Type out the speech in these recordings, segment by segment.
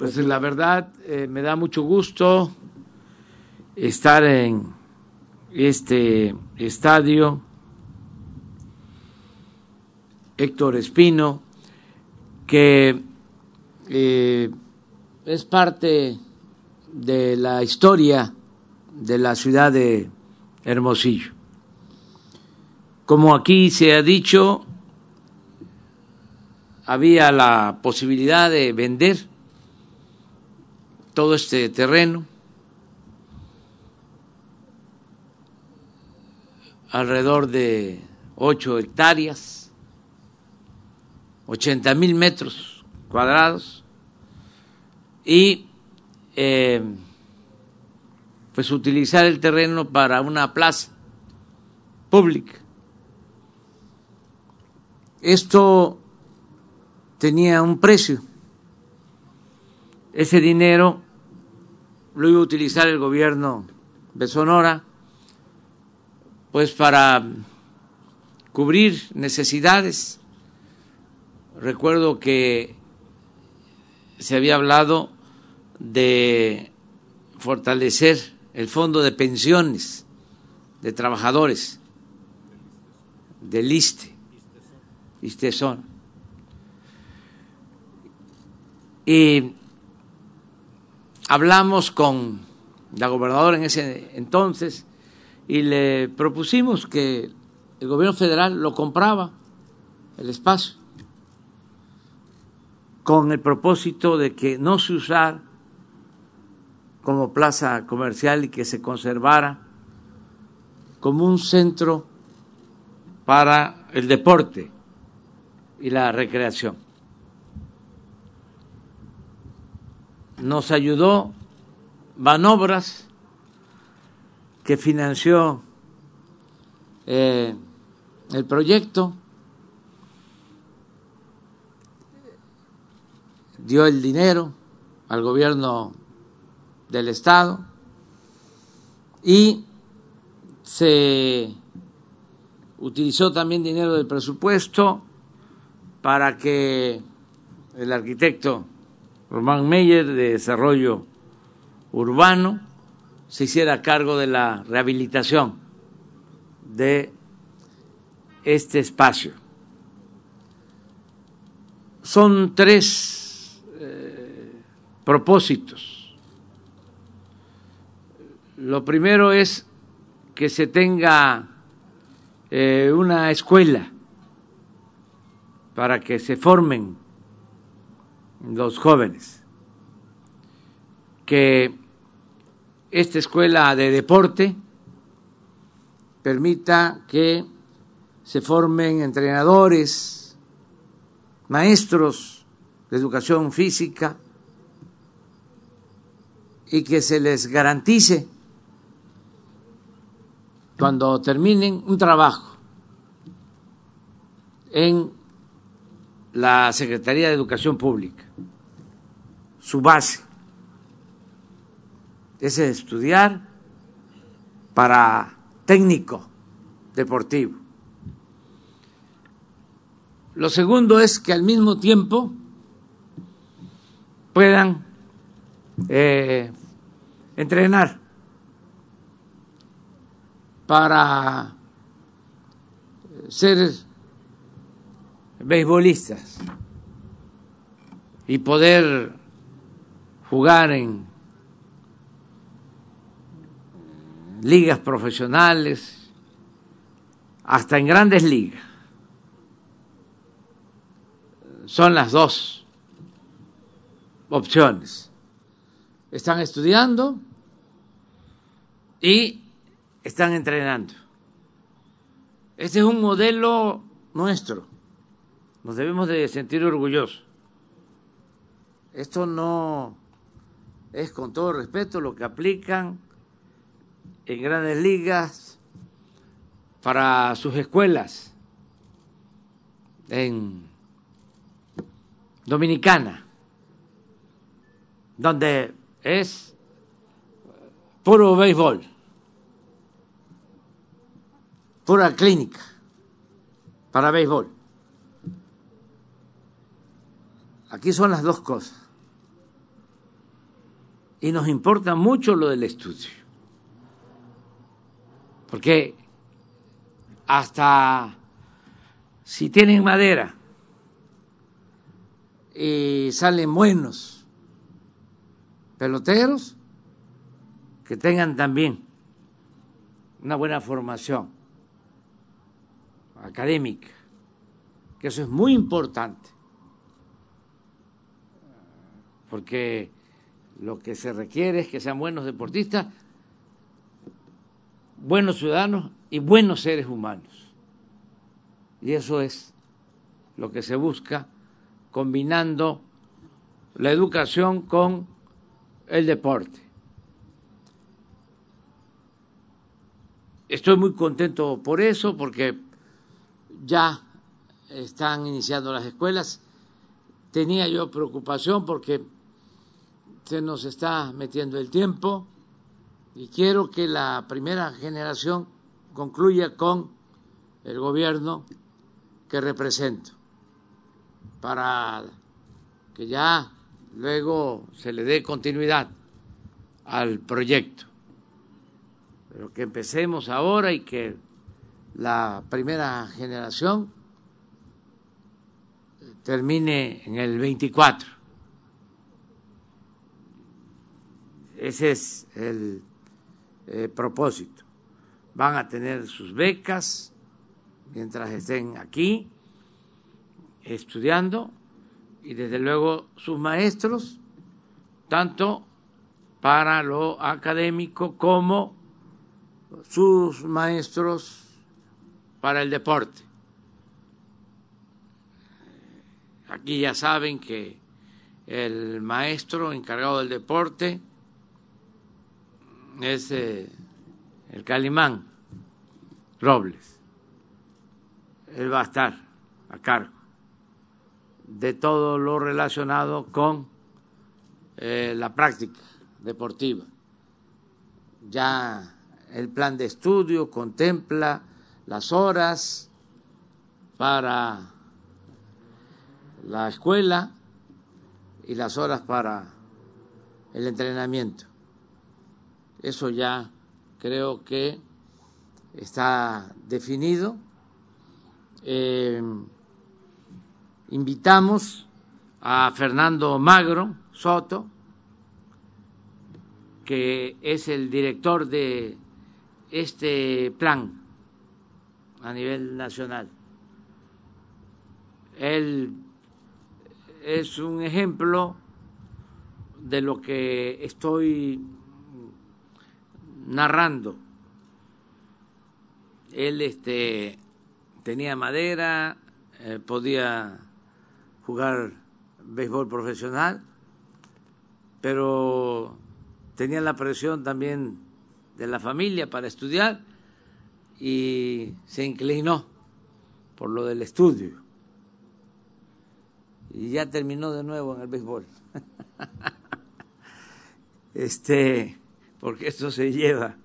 Pues la verdad eh, me da mucho gusto estar en este estadio. Héctor Espino, que eh, es parte de la historia de la ciudad de Hermosillo. Como aquí se ha dicho, había la posibilidad de vender todo este terreno, alrededor de ocho hectáreas, ochenta mil metros cuadrados, y eh, pues utilizar el terreno para una plaza pública. Esto tenía un precio. Ese dinero lo iba a utilizar el gobierno de Sonora, pues para cubrir necesidades. Recuerdo que se había hablado de fortalecer el fondo de pensiones de trabajadores del ISTE, ISTESON. Y hablamos con la gobernadora en ese entonces y le propusimos que el gobierno federal lo compraba, el espacio, con el propósito de que no se usara como plaza comercial y que se conservara como un centro para el deporte y la recreación. Nos ayudó Banobras, que financió eh, el proyecto, dio el dinero al gobierno del Estado y se utilizó también dinero del presupuesto para que el arquitecto Román Meyer de Desarrollo Urbano se hiciera cargo de la rehabilitación de este espacio. Son tres eh, propósitos. Lo primero es que se tenga eh, una escuela para que se formen los jóvenes, que esta escuela de deporte permita que se formen entrenadores, maestros de educación física y que se les garantice cuando terminen un trabajo en la Secretaría de Educación Pública su base es estudiar para técnico deportivo. Lo segundo es que al mismo tiempo puedan eh, entrenar para ser beisbolistas y poder jugar en ligas profesionales, hasta en grandes ligas. Son las dos opciones. Están estudiando y están entrenando. Este es un modelo nuestro. Nos debemos de sentir orgullosos. Esto no es con todo respeto lo que aplican en grandes ligas para sus escuelas en Dominicana, donde es puro béisbol, pura clínica para béisbol. Aquí son las dos cosas y nos importa mucho lo del estudio, porque hasta si tienen madera y salen buenos peloteros, que tengan también una buena formación académica, que eso es muy importante, porque lo que se requiere es que sean buenos deportistas, buenos ciudadanos y buenos seres humanos. Y eso es lo que se busca combinando la educación con el deporte. Estoy muy contento por eso, porque ya están iniciando las escuelas. Tenía yo preocupación porque se nos está metiendo el tiempo y quiero que la primera generación concluya con el gobierno que represento para que ya luego se le dé continuidad al proyecto. Pero que empecemos ahora y que la primera generación termine en el 24. Ese es el eh, propósito. Van a tener sus becas mientras estén aquí estudiando y desde luego sus maestros, tanto para lo académico como sus maestros para el deporte. Aquí ya saben que el maestro encargado del deporte es eh, el Calimán Robles. Él va a estar a cargo de todo lo relacionado con eh, la práctica deportiva. Ya el plan de estudio contempla las horas para la escuela y las horas para el entrenamiento. Eso ya creo que está definido. Eh, invitamos a Fernando Magro Soto, que es el director de este plan a nivel nacional. Él es un ejemplo de lo que estoy narrando. Él este, tenía madera, eh, podía jugar béisbol profesional, pero tenía la presión también de la familia para estudiar y se inclinó por lo del estudio. Y ya terminó de nuevo en el béisbol. este, porque esto se lleva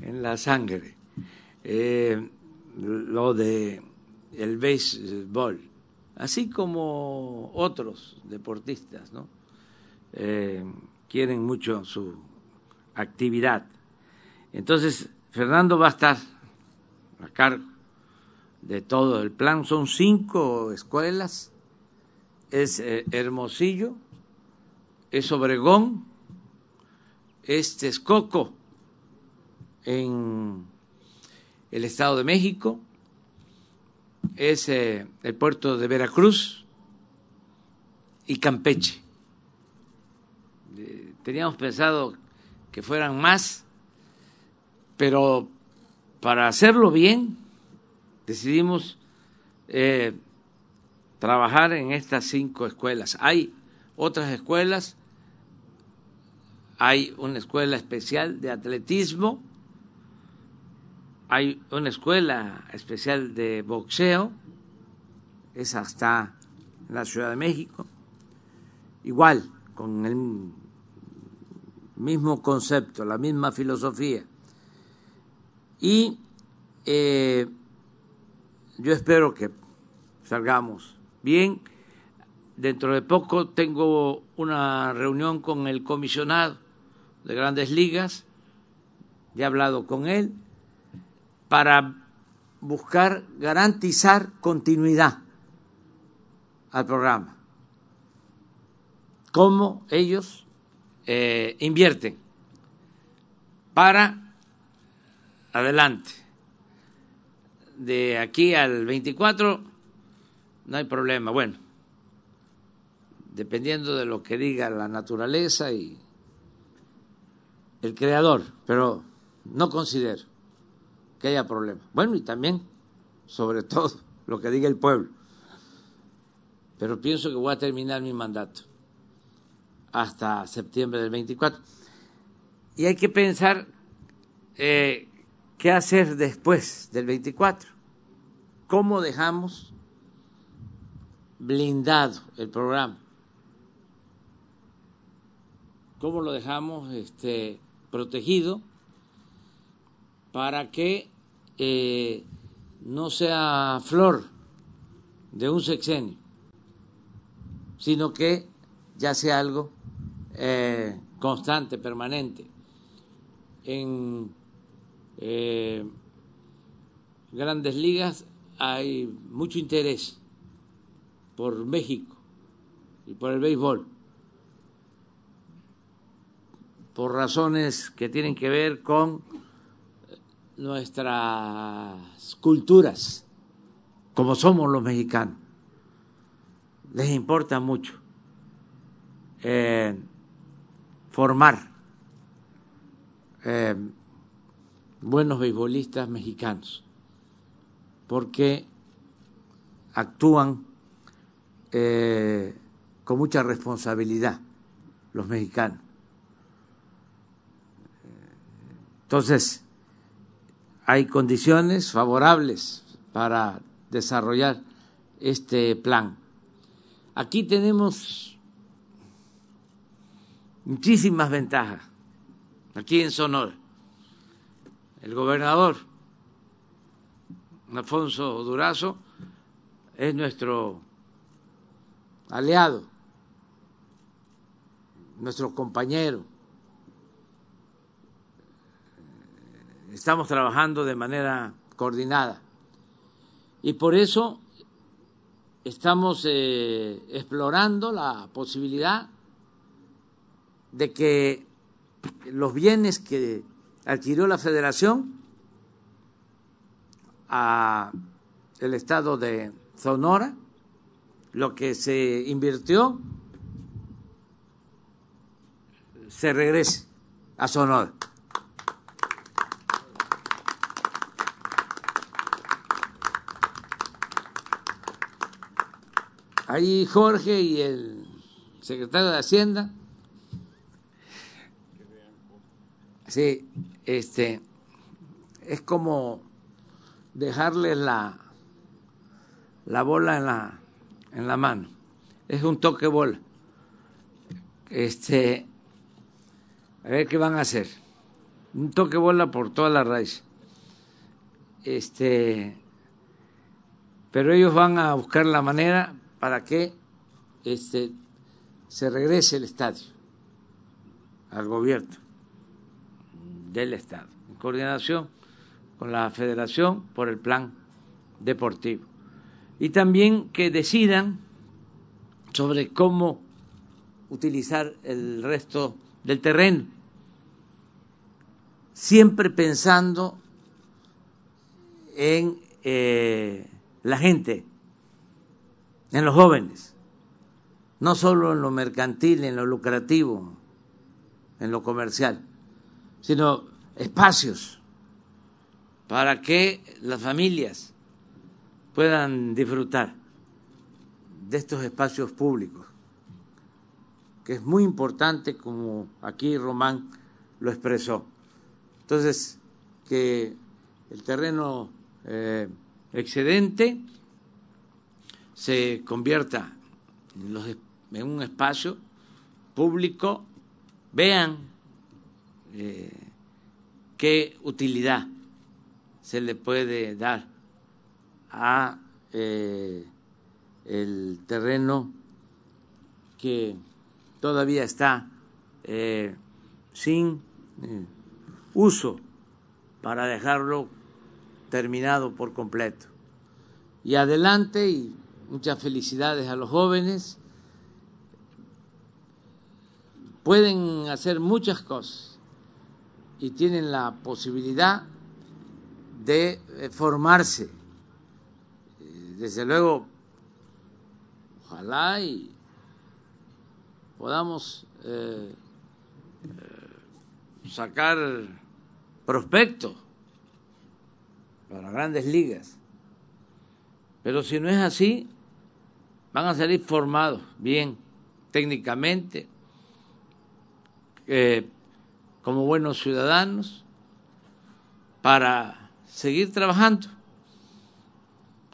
en la sangre. Eh, lo de el béisbol, así como otros deportistas, ¿no? Eh, quieren mucho su actividad. Entonces, Fernando va a estar a cargo de todo el plan. Son cinco escuelas. Es eh, Hermosillo, es Obregón, es Texcoco en el Estado de México, es eh, el puerto de Veracruz y Campeche. Teníamos pensado que fueran más, pero para hacerlo bien, decidimos eh, trabajar en estas cinco escuelas. Hay otras escuelas, hay una escuela especial de atletismo, hay una escuela especial de boxeo, esa está en la Ciudad de México, igual, con el mismo concepto, la misma filosofía. Y eh, yo espero que salgamos bien. Dentro de poco tengo una reunión con el comisionado de grandes ligas, ya he hablado con él, para buscar garantizar continuidad al programa. Cómo ellos eh, invierten para adelante. De aquí al 24 no hay problema. Bueno, dependiendo de lo que diga la naturaleza y el creador, pero no considero que haya problema. Bueno, y también, sobre todo, lo que diga el pueblo. Pero pienso que voy a terminar mi mandato hasta septiembre del 24. Y hay que pensar eh, qué hacer después del 24. ¿Cómo dejamos blindado el programa? ¿Cómo lo dejamos este, protegido para que eh, no sea flor de un sexenio, sino que ya sea algo eh, constante, permanente. En eh, grandes ligas hay mucho interés por México y por el béisbol, por razones que tienen que ver con nuestras culturas, como somos los mexicanos. Les importa mucho eh, formar eh, buenos beisbolistas mexicanos, porque actúan eh, con mucha responsabilidad los mexicanos. Entonces, hay condiciones favorables para desarrollar este plan. Aquí tenemos muchísimas ventajas, aquí en Sonora. El gobernador Alfonso Durazo es nuestro aliado, nuestro compañero, estamos trabajando de manera coordinada. Y por eso estamos eh, explorando la posibilidad de que los bienes que adquirió la federación a el estado de Sonora, lo que se invirtió, se regrese a Sonora. Ahí Jorge y el secretario de Hacienda. Sí, este es como dejarle la, la bola en la, en la mano. Es un toque bola. Este, a ver qué van a hacer. Un toque bola por toda la raíz. Este, pero ellos van a buscar la manera para que este, se regrese el estadio al gobierno del Estado, en coordinación con la Federación por el plan deportivo. Y también que decidan sobre cómo utilizar el resto del terreno, siempre pensando en eh, la gente en los jóvenes, no solo en lo mercantil, en lo lucrativo, en lo comercial, sino espacios para que las familias puedan disfrutar de estos espacios públicos, que es muy importante como aquí Román lo expresó. Entonces, que el terreno eh, excedente se convierta en, un espacio público, vean eh, qué utilidad se le puede dar a eh, el terreno que todavía está eh, sin uso para dejarlo terminado por completo. Y adelante y muchas felicidades a los jóvenes. Pueden hacer muchas cosas y tienen la posibilidad de eh, formarse. Eh, desde luego, ojalá y podamos eh, sacar prospectos para grandes ligas. Pero si no es así, van a salir formados bien técnicamente, como buenos ciudadanos, para seguir trabajando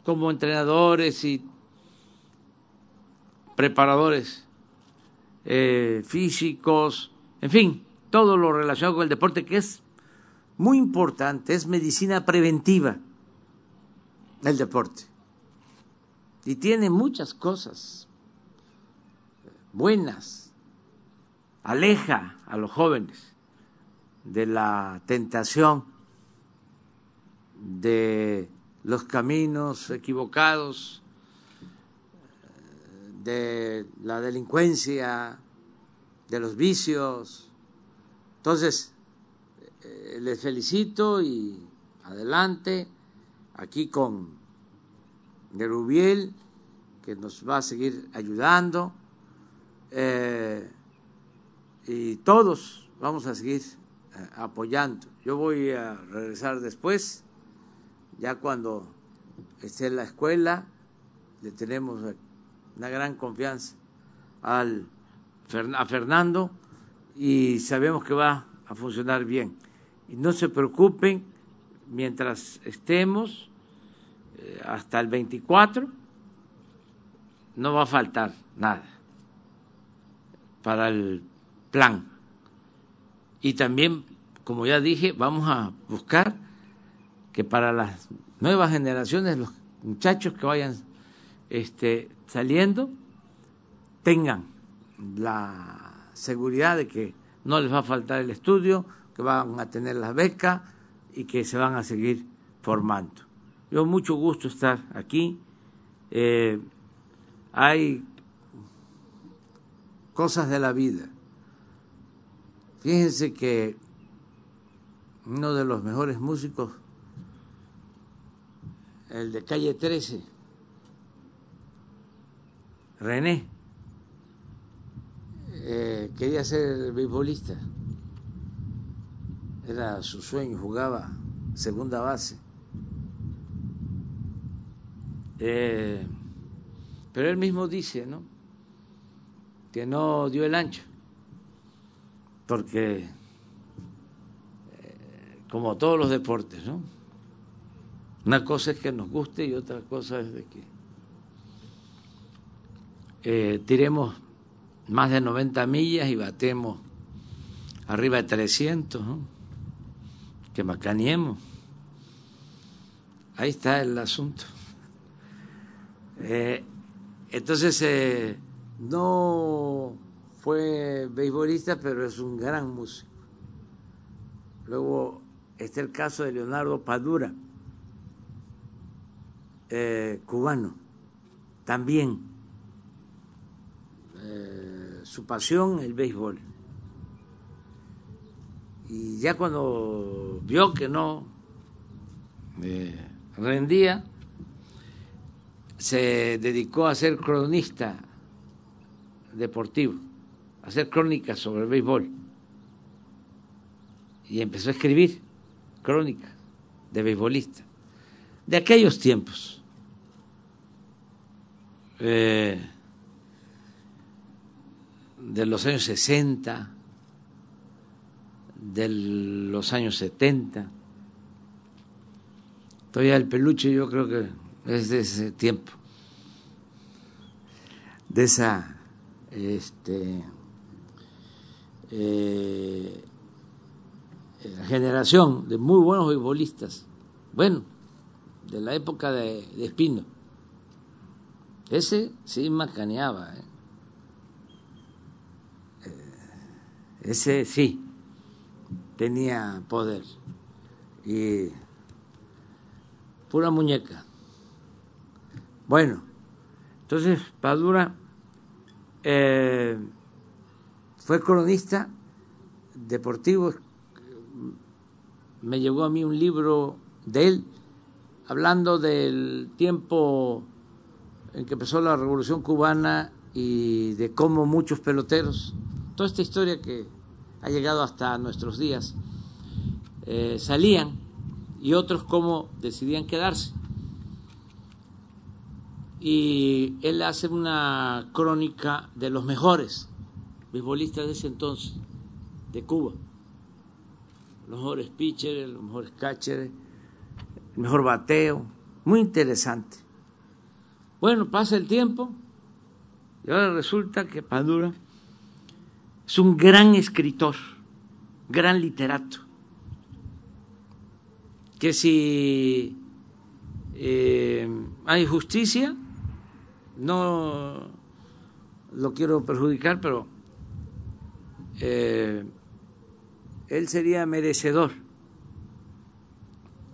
como entrenadores y preparadores eh, físicos, en fin, todo lo relacionado con el deporte que es muy importante, es medicina preventiva el deporte. Y tiene muchas cosas buenas, aleja a los jóvenes de la tentación de los caminos equivocados, de la delincuencia, de los vicios. Entonces, eh, les felicito y adelante, aquí con Nerubiel, que nos va a seguir ayudando, eh, y todos vamos a seguir eh, apoyando. Yo voy a regresar después ya cuando esté en la escuela, le tenemos una gran confianza al, a Fernando y sabemos que va a funcionar bien. Y no se preocupen, mientras estemos hasta el 24, no va a faltar nada para el plan. Y también, como ya dije, vamos a buscar que para las nuevas generaciones, los muchachos que vayan este, saliendo, tengan la seguridad de que no les va a faltar el estudio, que van a tener las becas y que se van a seguir formando. Yo mucho gusto estar aquí. Eh, hay cosas de la vida. Fíjense que uno de los mejores músicos el de calle 13, René, eh, quería ser beisbolista, era su sueño, jugaba segunda base. Eh, pero él mismo dice, ¿no? Que no dio el ancho, porque, eh, como todos los deportes, ¿no? Una cosa es que nos guste y otra cosa es de que eh, tiremos más de 90 millas y batemos arriba de 300, que macaniemos. Ahí está el asunto. Eh, entonces, eh, no fue beisbolista, pero es un gran músico. Luego está el caso de Leonardo Padura eh, cubano, también su pasión el béisbol. Y ya cuando vio que no rendía, se dedicó a ser cronista deportivo, a hacer crónicas sobre el béisbol. Y empezó a escribir crónicas de beisbolista, de aquellos tiempos eh, de los años 60, de los años 70. Todavía el peluche yo creo que es de ese tiempo, de esa este, eh, generación de muy buenos futbolistas, bueno, de la época de Espino ese sí macaneaba. ¿eh? Eh, ese sí. tenía poder. Y pura muñeca. Bueno, entonces Padura eh, fue cronista deportivo. Me llegó a mí un libro de él hablando del tiempo en que empezó la revolución cubana y de cómo muchos peloteros, toda esta historia que ha llegado hasta nuestros días, eh, salían y otros cómo decidían quedarse. Y él hace una crónica de los mejores beisbolistas de ese entonces, de Cuba. Los mejores pitchers, los mejores catchers, el mejor bateo. Muy interesante. Bueno, pasa el tiempo y ahora resulta que Padura es un gran escritor, gran literato, que si eh, hay justicia, no lo quiero perjudicar, pero eh, él sería merecedor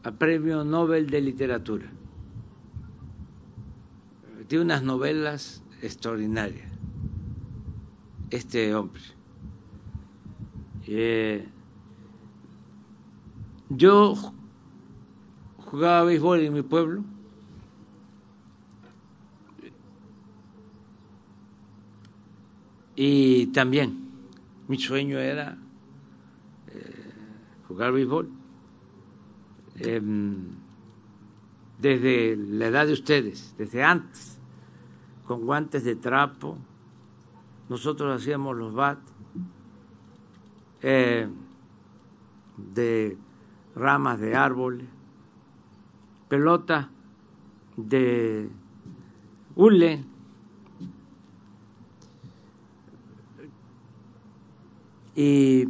a Premio Nobel de Literatura. Tiene unas novelas extraordinarias, este hombre. Eh, yo jugaba béisbol en mi pueblo. Y también mi sueño era eh, jugar béisbol. Em, desde la edad de ustedes, desde antes, con guantes de trapo, nosotros hacíamos los bat eh, de ramas de árboles, pelota de hule, y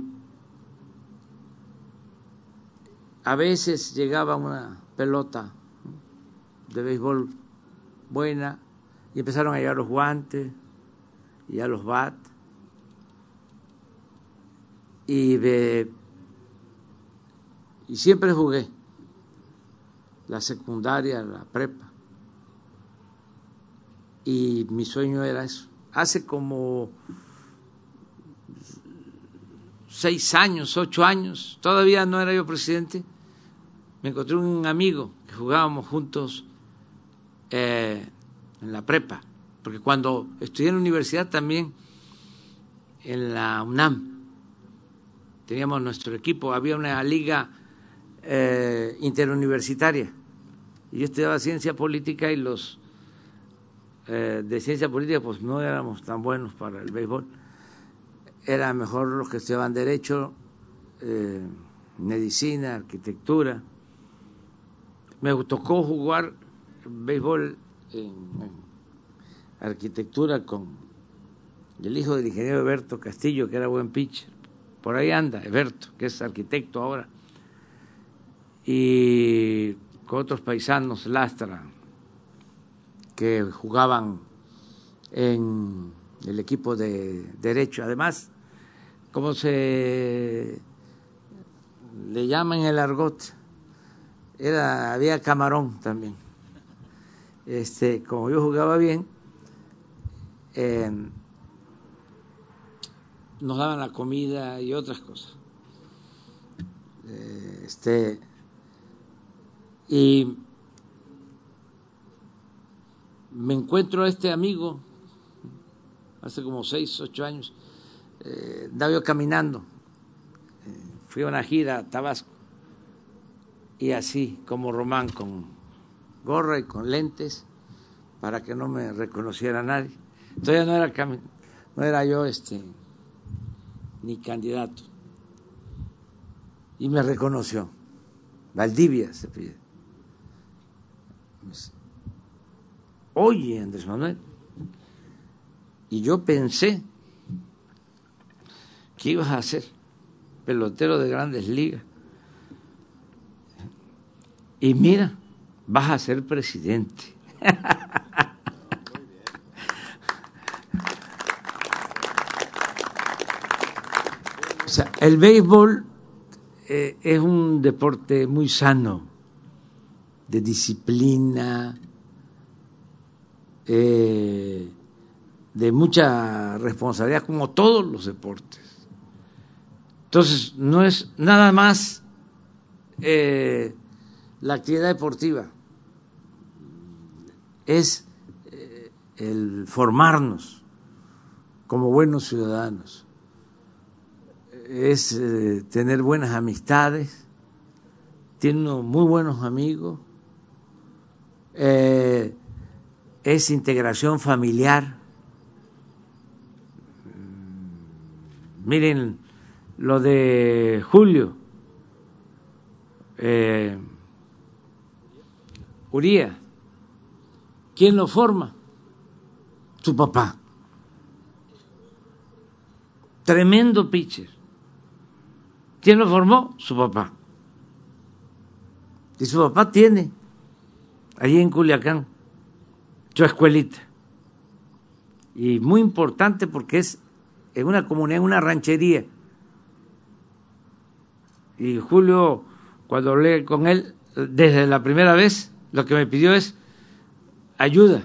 a veces llegaba una pelota de béisbol buena y empezaron a llegar los guantes y a los bat y, y siempre jugué la secundaria, la prepa y mi sueño era eso. Hace como seis años, ocho años, todavía no era yo presidente, me encontré un amigo que jugábamos juntos eh, en la prepa, porque cuando estudié en la universidad también, en la UNAM, teníamos nuestro equipo, había una liga eh, interuniversitaria, y yo estudiaba ciencia política y los eh, de ciencia política pues no éramos tan buenos para el béisbol era mejor los que estudiaban derecho, eh, medicina, arquitectura. Me tocó jugar béisbol en, arquitectura con el hijo del ingeniero Eberto Castillo, que era buen pitcher. Por ahí anda, Eberto, que es arquitecto ahora. Y con otros paisanos, Lastra, que jugaban en el equipo de derecho. Además, como se le llama en el argot, era, había camarón también. Este, como yo jugaba bien, eh, nos daban la comida y otras cosas. Este, y me encuentro a este amigo hace como seis, ocho años, eh, yo caminando, eh, fui a una gira a Tabasco y así como Román con gorra y con lentes para que no me reconociera nadie. Todavía no era no era yo este ni candidato. Y me reconoció. Valdivia se pide. Oye, Andrés Manuel. Y yo pensé ¿Qué ibas a hacer? Pelotero de grandes ligas. Y mira, vas a ser presidente. el béisbol eh, es un deporte muy sano, de disciplina, eh, de mucha responsabilidad, como todos los deportes. Entonces, no es nada más eh, la actividad deportiva, es el formarnos como buenos ciudadanos, es eh, tener buenas amistades, tiene muy buenos amigos, eh, es integración familiar. Miren lo de Julio, eh, Uría, ¿quién lo forma? Su papá. Tremendo pitcher. ¿Quién lo formó? Su papá. Y su papá tiene, allí en Culiacán, su escuelita. Y muy importante porque es en una comunidad, en una ranchería. Y Julio, cuando hablé con él, desde la primera vez, lo que me pidió es ayuda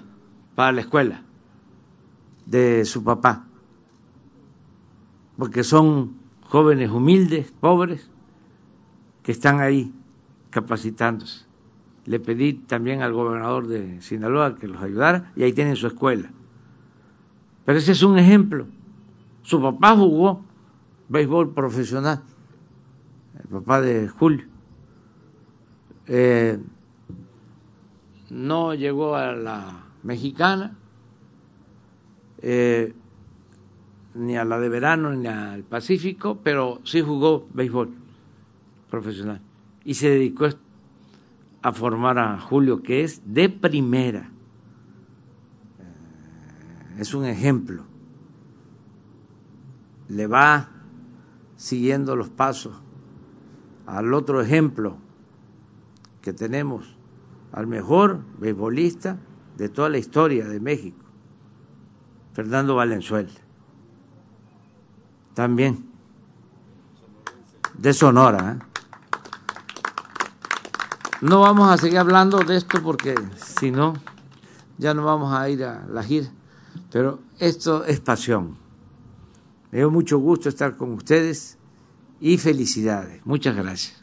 para la escuela de su papá, porque son jóvenes humildes, pobres, que están ahí capacitándose. Le pedí también al gobernador de Sinaloa que los ayudara y ahí tienen su escuela. Pero ese es un ejemplo. Su papá jugó béisbol profesional, el papá de Julio. Eh, no llegó a la mexicana, eh, ni a la de verano ni al Pacífico, pero sí jugó béisbol profesional y se dedicó a formar a Julio, que es de primera. Eh, es un ejemplo. Le va siguiendo los pasos al otro ejemplo que tenemos, al mejor beisbolista de toda la historia de México, Fernando Valenzuela también, de Sonora. ¿eh? No vamos a seguir hablando de esto porque si no, ya no vamos a ir a la gira, pero esto es pasión. Me dio mucho gusto estar con ustedes y felicidades. Muchas gracias.